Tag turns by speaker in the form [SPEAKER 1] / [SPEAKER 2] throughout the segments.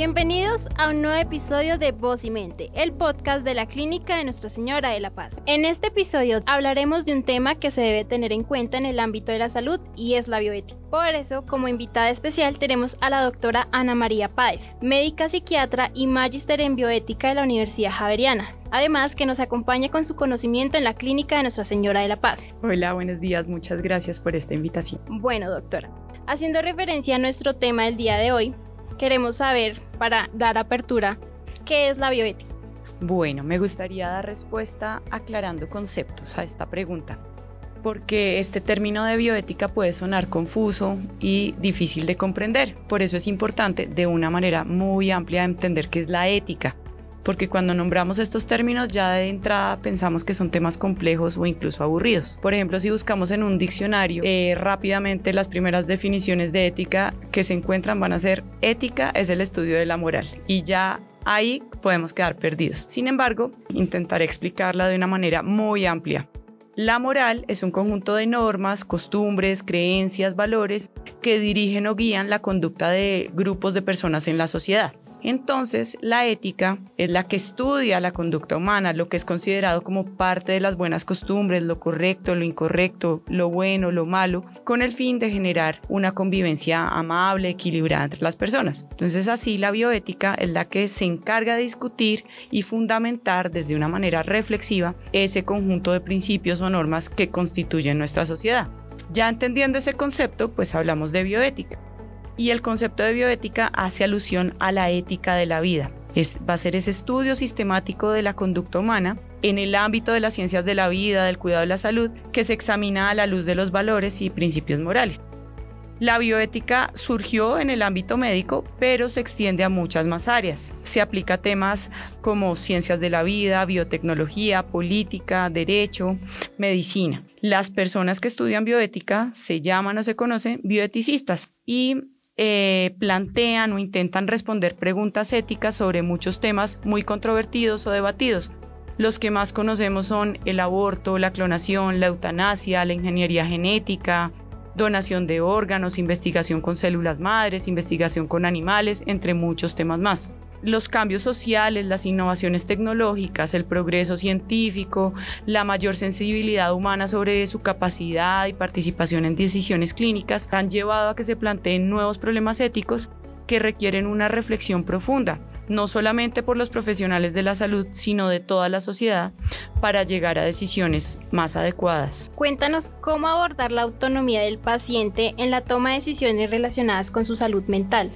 [SPEAKER 1] Bienvenidos a un nuevo episodio de Voz y Mente, el podcast de la Clínica de Nuestra Señora de la Paz. En este episodio hablaremos de un tema que se debe tener en cuenta en el ámbito de la salud y es la bioética. Por eso, como invitada especial tenemos a la doctora Ana María Páez, médica psiquiatra y magíster en bioética de la Universidad Javeriana. Además, que nos acompaña con su conocimiento en la Clínica de Nuestra Señora de la Paz.
[SPEAKER 2] Hola, buenos días, muchas gracias por esta invitación.
[SPEAKER 1] Bueno, doctora, haciendo referencia a nuestro tema del día de hoy, queremos saber, para dar apertura, ¿qué es la bioética?
[SPEAKER 2] Bueno, me gustaría dar respuesta aclarando conceptos a esta pregunta, porque este término de bioética puede sonar confuso y difícil de comprender. Por eso es importante de una manera muy amplia entender qué es la ética porque cuando nombramos estos términos ya de entrada pensamos que son temas complejos o incluso aburridos. Por ejemplo, si buscamos en un diccionario, eh, rápidamente las primeras definiciones de ética que se encuentran van a ser ética es el estudio de la moral y ya ahí podemos quedar perdidos. Sin embargo, intentaré explicarla de una manera muy amplia. La moral es un conjunto de normas, costumbres, creencias, valores que dirigen o guían la conducta de grupos de personas en la sociedad. Entonces, la ética es la que estudia la conducta humana, lo que es considerado como parte de las buenas costumbres, lo correcto, lo incorrecto, lo bueno, lo malo, con el fin de generar una convivencia amable, equilibrada entre las personas. Entonces, así la bioética es la que se encarga de discutir y fundamentar desde una manera reflexiva ese conjunto de principios o normas que constituyen nuestra sociedad. Ya entendiendo ese concepto, pues hablamos de bioética y el concepto de bioética hace alusión a la ética de la vida. Es, va a ser ese estudio sistemático de la conducta humana en el ámbito de las ciencias de la vida, del cuidado de la salud, que se examina a la luz de los valores y principios morales. La bioética surgió en el ámbito médico, pero se extiende a muchas más áreas. Se aplica a temas como ciencias de la vida, biotecnología, política, derecho, medicina. Las personas que estudian bioética se llaman o se conocen bioeticistas y eh, plantean o intentan responder preguntas éticas sobre muchos temas muy controvertidos o debatidos. Los que más conocemos son el aborto, la clonación, la eutanasia, la ingeniería genética, donación de órganos, investigación con células madres, investigación con animales, entre muchos temas más los cambios sociales, las innovaciones tecnológicas, el progreso científico, la mayor sensibilidad humana sobre su capacidad y participación en decisiones clínicas han llevado a que se planteen nuevos problemas éticos que requieren una reflexión profunda, no solamente por los profesionales de la salud, sino de toda la sociedad, para llegar a decisiones más adecuadas.
[SPEAKER 1] Cuéntanos cómo abordar la autonomía del paciente en la toma de decisiones relacionadas con su salud mental.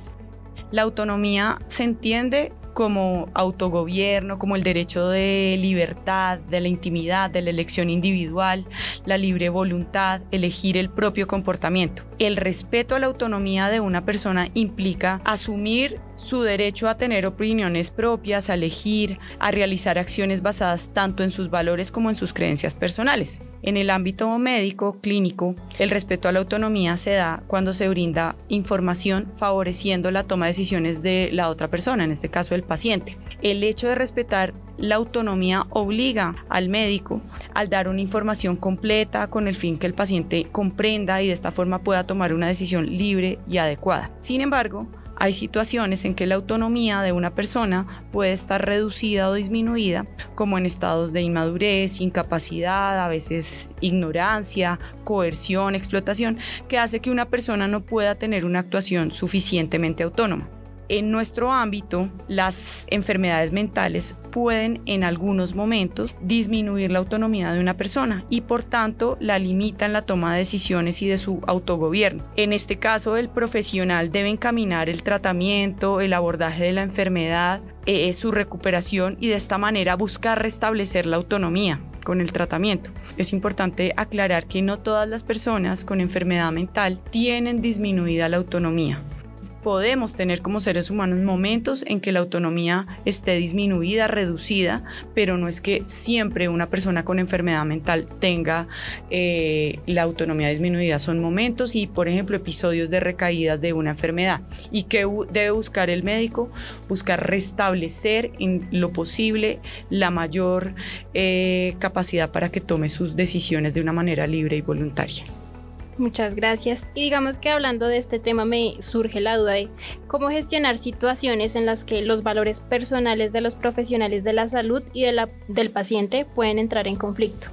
[SPEAKER 2] La autonomía se entiende como autogobierno, como el derecho de libertad, de la intimidad, de la elección individual, la libre voluntad, elegir el propio comportamiento. El respeto a la autonomía de una persona implica asumir su derecho a tener opiniones propias, a elegir, a realizar acciones basadas tanto en sus valores como en sus creencias personales. En el ámbito médico, clínico, el respeto a la autonomía se da cuando se brinda información favoreciendo la toma de decisiones de la otra persona, en este caso el paciente. El hecho de respetar la autonomía obliga al médico al dar una información completa con el fin que el paciente comprenda y de esta forma pueda tomar una decisión libre y adecuada. Sin embargo, hay situaciones en que la autonomía de una persona puede estar reducida o disminuida, como en estados de inmadurez, incapacidad, a veces ignorancia, coerción, explotación, que hace que una persona no pueda tener una actuación suficientemente autónoma. En nuestro ámbito, las enfermedades mentales pueden en algunos momentos disminuir la autonomía de una persona y por tanto la limitan la toma de decisiones y de su autogobierno. En este caso, el profesional debe encaminar el tratamiento, el abordaje de la enfermedad, eh, su recuperación y de esta manera buscar restablecer la autonomía con el tratamiento. Es importante aclarar que no todas las personas con enfermedad mental tienen disminuida la autonomía podemos tener como seres humanos momentos en que la autonomía esté disminuida, reducida, pero no es que siempre una persona con enfermedad mental tenga eh, la autonomía disminuida. Son momentos y, por ejemplo, episodios de recaídas de una enfermedad. ¿Y qué debe buscar el médico? Buscar restablecer en lo posible la mayor eh, capacidad para que tome sus decisiones de una manera libre y voluntaria.
[SPEAKER 1] Muchas gracias. Y digamos que hablando de este tema me surge la duda de cómo gestionar situaciones en las que los valores personales de los profesionales de la salud y de la, del paciente pueden entrar en conflicto.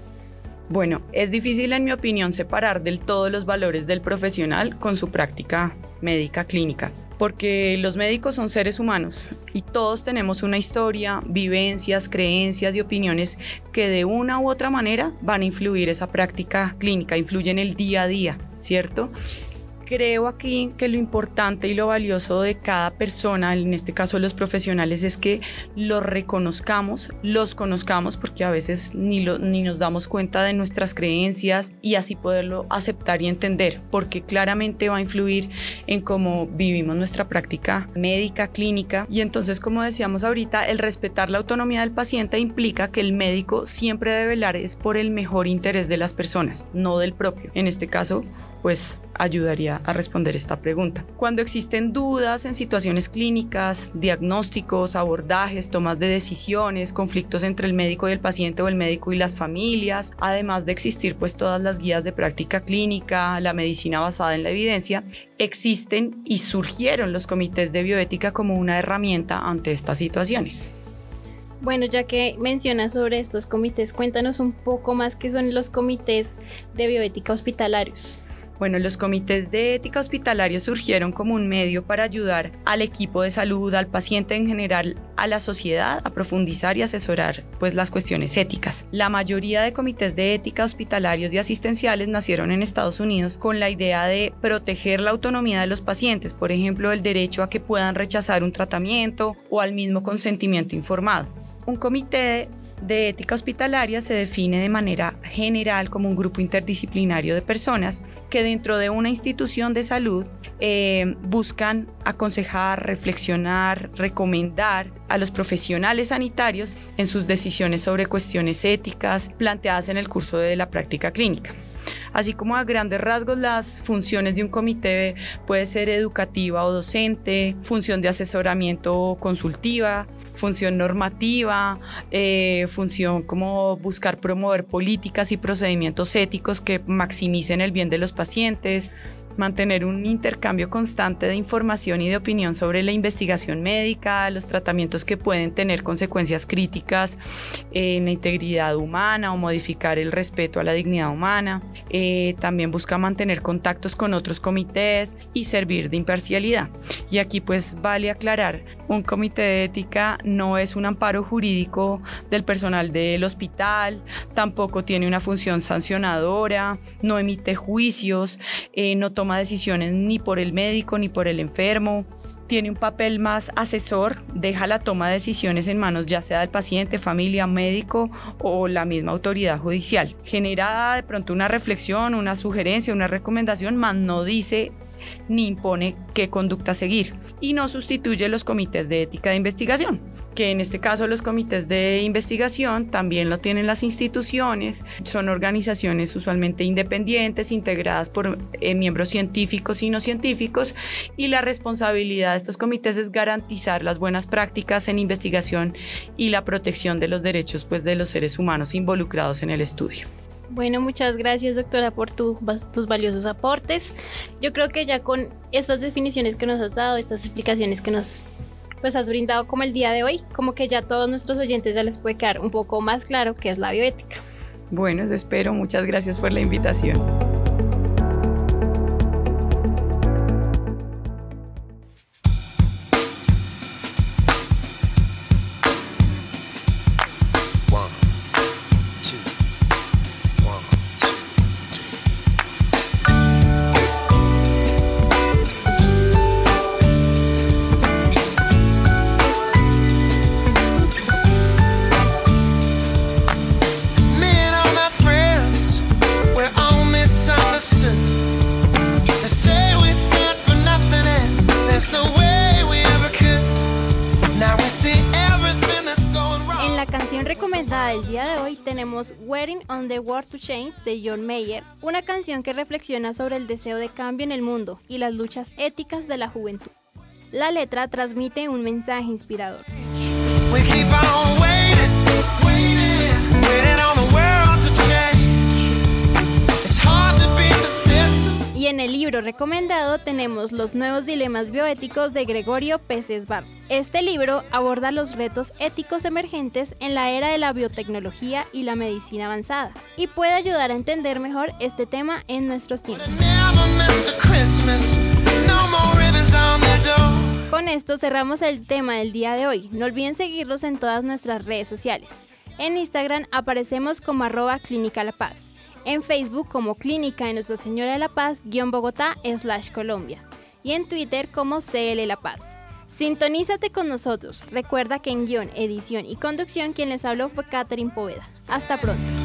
[SPEAKER 2] Bueno, es difícil en mi opinión separar del todo los valores del profesional con su práctica médica clínica, porque los médicos son seres humanos y todos tenemos una historia, vivencias, creencias y opiniones que de una u otra manera van a influir esa práctica clínica, influyen el día a día, ¿cierto? Creo aquí que lo importante y lo valioso de cada persona, en este caso los profesionales, es que los reconozcamos, los conozcamos, porque a veces ni, lo, ni nos damos cuenta de nuestras creencias y así poderlo aceptar y entender, porque claramente va a influir en cómo vivimos nuestra práctica médica, clínica. Y entonces, como decíamos ahorita, el respetar la autonomía del paciente implica que el médico siempre debe velar es por el mejor interés de las personas, no del propio. En este caso, pues ayudaría a responder esta pregunta. Cuando existen dudas en situaciones clínicas, diagnósticos, abordajes, tomas de decisiones, conflictos entre el médico y el paciente o el médico y las familias, además de existir pues todas las guías de práctica clínica, la medicina basada en la evidencia, existen y surgieron los comités de bioética como una herramienta ante estas situaciones.
[SPEAKER 1] Bueno, ya que mencionas sobre estos comités, cuéntanos un poco más qué son los comités de bioética hospitalarios.
[SPEAKER 2] Bueno, los comités de ética hospitalaria surgieron como un medio para ayudar al equipo de salud, al paciente en general, a la sociedad a profundizar y asesorar pues las cuestiones éticas. La mayoría de comités de ética hospitalarios y asistenciales nacieron en Estados Unidos con la idea de proteger la autonomía de los pacientes, por ejemplo, el derecho a que puedan rechazar un tratamiento o al mismo consentimiento informado. Un comité de ética hospitalaria se define de manera general como un grupo interdisciplinario de personas que dentro de una institución de salud eh, buscan aconsejar, reflexionar, recomendar a los profesionales sanitarios en sus decisiones sobre cuestiones éticas planteadas en el curso de la práctica clínica. Así como a grandes rasgos las funciones de un comité puede ser educativa o docente, función de asesoramiento consultiva, función normativa, eh, función como buscar promover políticas y procedimientos éticos que maximicen el bien de los pacientes, mantener un intercambio constante de información y de opinión sobre la investigación médica, los tratamientos que pueden tener consecuencias críticas en la integridad humana o modificar el respeto a la dignidad humana. Eh, también busca mantener contactos con otros comités y servir de imparcialidad. Y aquí pues vale aclarar, un comité de ética no es un amparo jurídico del personal del hospital, tampoco tiene una función sancionadora, no emite juicios, eh, no toma decisiones ni por el médico ni por el enfermo tiene un papel más asesor, deja la toma de decisiones en manos ya sea del paciente, familia, médico o la misma autoridad judicial. Genera de pronto una reflexión, una sugerencia, una recomendación, mas no dice ni impone qué conducta seguir y no sustituye los comités de ética de investigación, que en este caso los comités de investigación también lo tienen las instituciones, son organizaciones usualmente independientes, integradas por eh, miembros científicos y no científicos y la responsabilidad de estos comités es garantizar las buenas prácticas en investigación y la protección de los derechos pues, de los seres humanos involucrados en el estudio.
[SPEAKER 1] Bueno, muchas gracias doctora por tus valiosos aportes. Yo creo que ya con estas definiciones que nos has dado, estas explicaciones que nos pues has brindado como el día de hoy, como que ya a todos nuestros oyentes ya les puede quedar un poco más claro qué es la bioética.
[SPEAKER 2] Bueno, espero. Muchas gracias por la invitación.
[SPEAKER 1] Tenemos on the World to Change de John Mayer, una canción que reflexiona sobre el deseo de cambio en el mundo y las luchas éticas de la juventud. La letra transmite un mensaje inspirador. En el libro recomendado tenemos Los nuevos dilemas bioéticos de Gregorio Peces Bar. Este libro aborda los retos éticos emergentes en la era de la biotecnología y la medicina avanzada y puede ayudar a entender mejor este tema en nuestros tiempos. Con esto cerramos el tema del día de hoy. No olviden seguirnos en todas nuestras redes sociales. En Instagram aparecemos como arroba Clínica La Paz. En Facebook como Clínica de Nuestra Señora de la Paz, guion Bogotá, slash Colombia. Y en Twitter como CL La Paz. Sintonízate con nosotros. Recuerda que en guion, edición y conducción quien les habló fue Catherine Poveda. Hasta pronto.